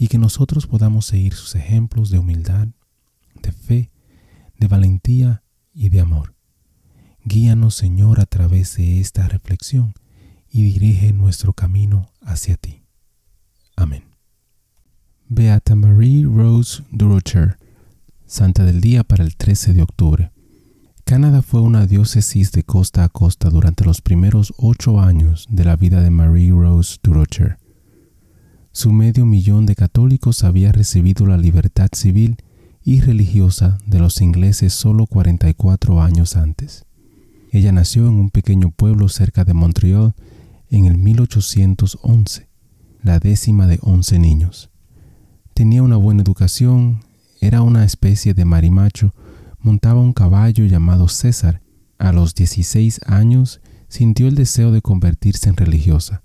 y que nosotros podamos seguir sus ejemplos de humildad, de fe, de valentía y de amor. Guíanos, Señor, a través de esta reflexión y dirige nuestro camino hacia ti. Amén. Beata Marie Rose Durocher, Santa del Día para el 13 de octubre. Canadá fue una diócesis de costa a costa durante los primeros ocho años de la vida de Marie Rose Durocher. Su medio millón de católicos había recibido la libertad civil y religiosa de los ingleses solo 44 años antes. Ella nació en un pequeño pueblo cerca de Montreal en el 1811, la décima de once niños. Tenía una buena educación, era una especie de marimacho, montaba un caballo llamado César. A los 16 años sintió el deseo de convertirse en religiosa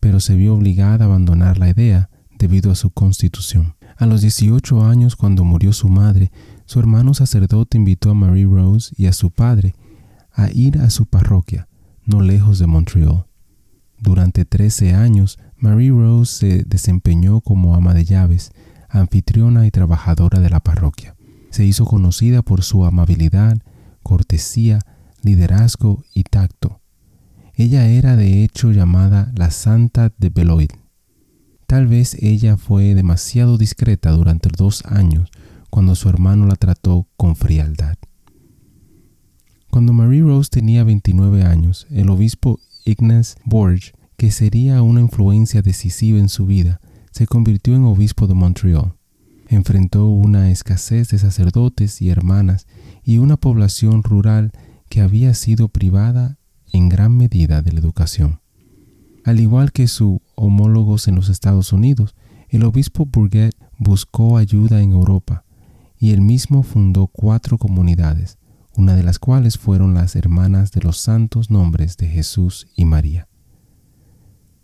pero se vio obligada a abandonar la idea debido a su constitución. A los 18 años, cuando murió su madre, su hermano sacerdote invitó a Marie Rose y a su padre a ir a su parroquia, no lejos de Montreal. Durante 13 años, Marie Rose se desempeñó como ama de llaves, anfitriona y trabajadora de la parroquia. Se hizo conocida por su amabilidad, cortesía, liderazgo y tacto. Ella era de hecho llamada la Santa de Beloit. Tal vez ella fue demasiado discreta durante dos años cuando su hermano la trató con frialdad. Cuando Marie Rose tenía 29 años, el obispo Ignace Borge, que sería una influencia decisiva en su vida, se convirtió en obispo de Montreal. Enfrentó una escasez de sacerdotes y hermanas y una población rural que había sido privada en gran medida de la educación. Al igual que sus homólogos en los Estados Unidos, el obispo Bourget buscó ayuda en Europa y él mismo fundó cuatro comunidades, una de las cuales fueron las hermanas de los santos nombres de Jesús y María.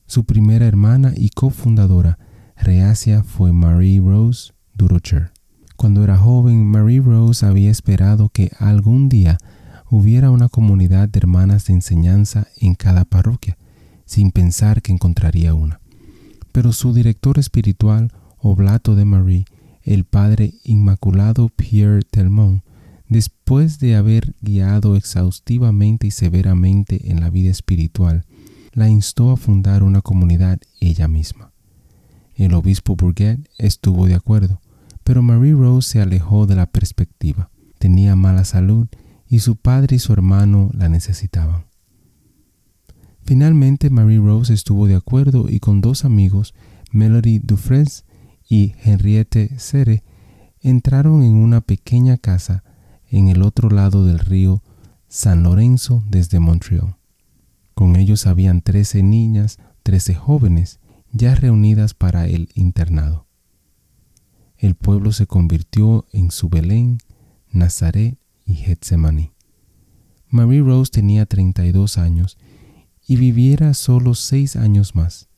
Su primera hermana y cofundadora reacia fue Marie Rose Durocher. Cuando era joven, Marie Rose había esperado que algún día hubiera una comunidad de hermanas de enseñanza en cada parroquia, sin pensar que encontraría una. Pero su director espiritual, Oblato de Marie, el padre Inmaculado Pierre Telmont, después de haber guiado exhaustivamente y severamente en la vida espiritual, la instó a fundar una comunidad ella misma. El obispo Bourget estuvo de acuerdo, pero Marie Rose se alejó de la perspectiva. Tenía mala salud y su padre y su hermano la necesitaban. Finalmente Marie Rose estuvo de acuerdo y con dos amigos, Melody Dufresne y Henriette Sere, entraron en una pequeña casa en el otro lado del río San Lorenzo desde Montreal. Con ellos habían trece niñas, trece jóvenes, ya reunidas para el internado. El pueblo se convirtió en su Belén, Nazaret y Getsemaní. Marie Rose tenía 32 años y viviera solo seis años más,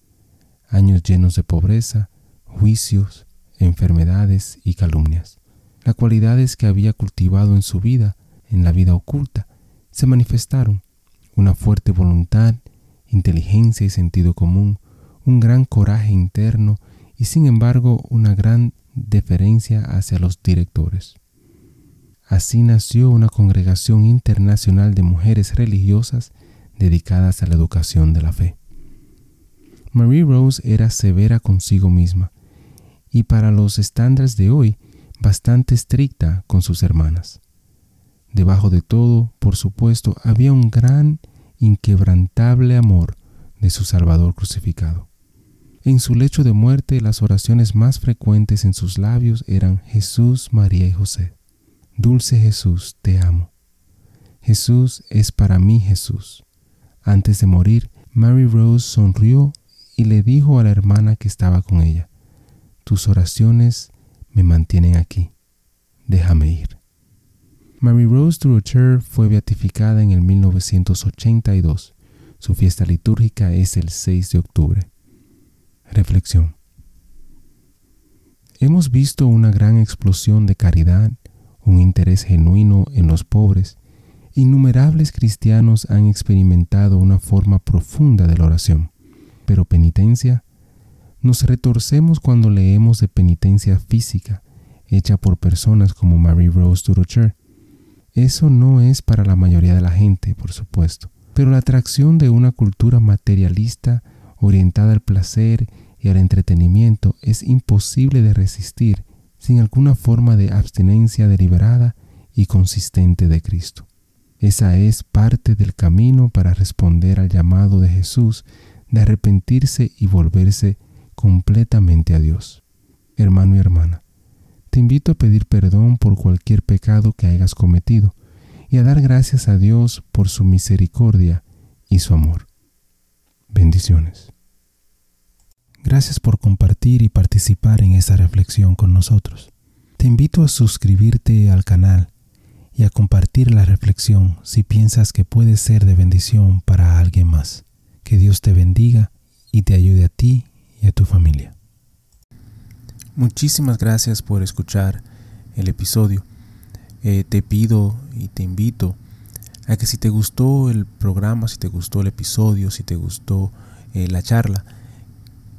años llenos de pobreza, juicios, enfermedades y calumnias. Las cualidades que había cultivado en su vida, en la vida oculta, se manifestaron. Una fuerte voluntad, inteligencia y sentido común, un gran coraje interno y sin embargo una gran deferencia hacia los directores. Así nació una congregación internacional de mujeres religiosas dedicadas a la educación de la fe. Marie Rose era severa consigo misma y para los estándares de hoy bastante estricta con sus hermanas. Debajo de todo, por supuesto, había un gran, inquebrantable amor de su Salvador crucificado. En su lecho de muerte las oraciones más frecuentes en sus labios eran Jesús, María y José. Dulce Jesús, te amo. Jesús es para mí Jesús. Antes de morir, Mary Rose sonrió y le dijo a la hermana que estaba con ella, Tus oraciones me mantienen aquí. Déjame ir. Mary Rose Durocher fue beatificada en el 1982. Su fiesta litúrgica es el 6 de octubre. Reflexión. Hemos visto una gran explosión de caridad, un interés genuino en los pobres. Innumerables cristianos han experimentado una forma profunda de la oración. Pero penitencia, nos retorcemos cuando leemos de penitencia física hecha por personas como Mary Rose Durocher. Eso no es para la mayoría de la gente, por supuesto, pero la atracción de una cultura materialista orientada al placer y al entretenimiento es imposible de resistir sin alguna forma de abstinencia deliberada y consistente de Cristo. Esa es parte del camino para responder al llamado de Jesús de arrepentirse y volverse completamente a Dios. Hermano y hermana, te invito a pedir perdón por cualquier pecado que hayas cometido y a dar gracias a Dios por su misericordia y su amor. Bendiciones. Gracias por compartir y participar en esta reflexión con nosotros. Te invito a suscribirte al canal y a compartir la reflexión si piensas que puede ser de bendición para alguien más. Que Dios te bendiga y te ayude a ti y a tu familia. Muchísimas gracias por escuchar el episodio. Eh, te pido y te invito a que si te gustó el programa, si te gustó el episodio, si te gustó eh, la charla,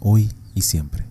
hoy y siempre.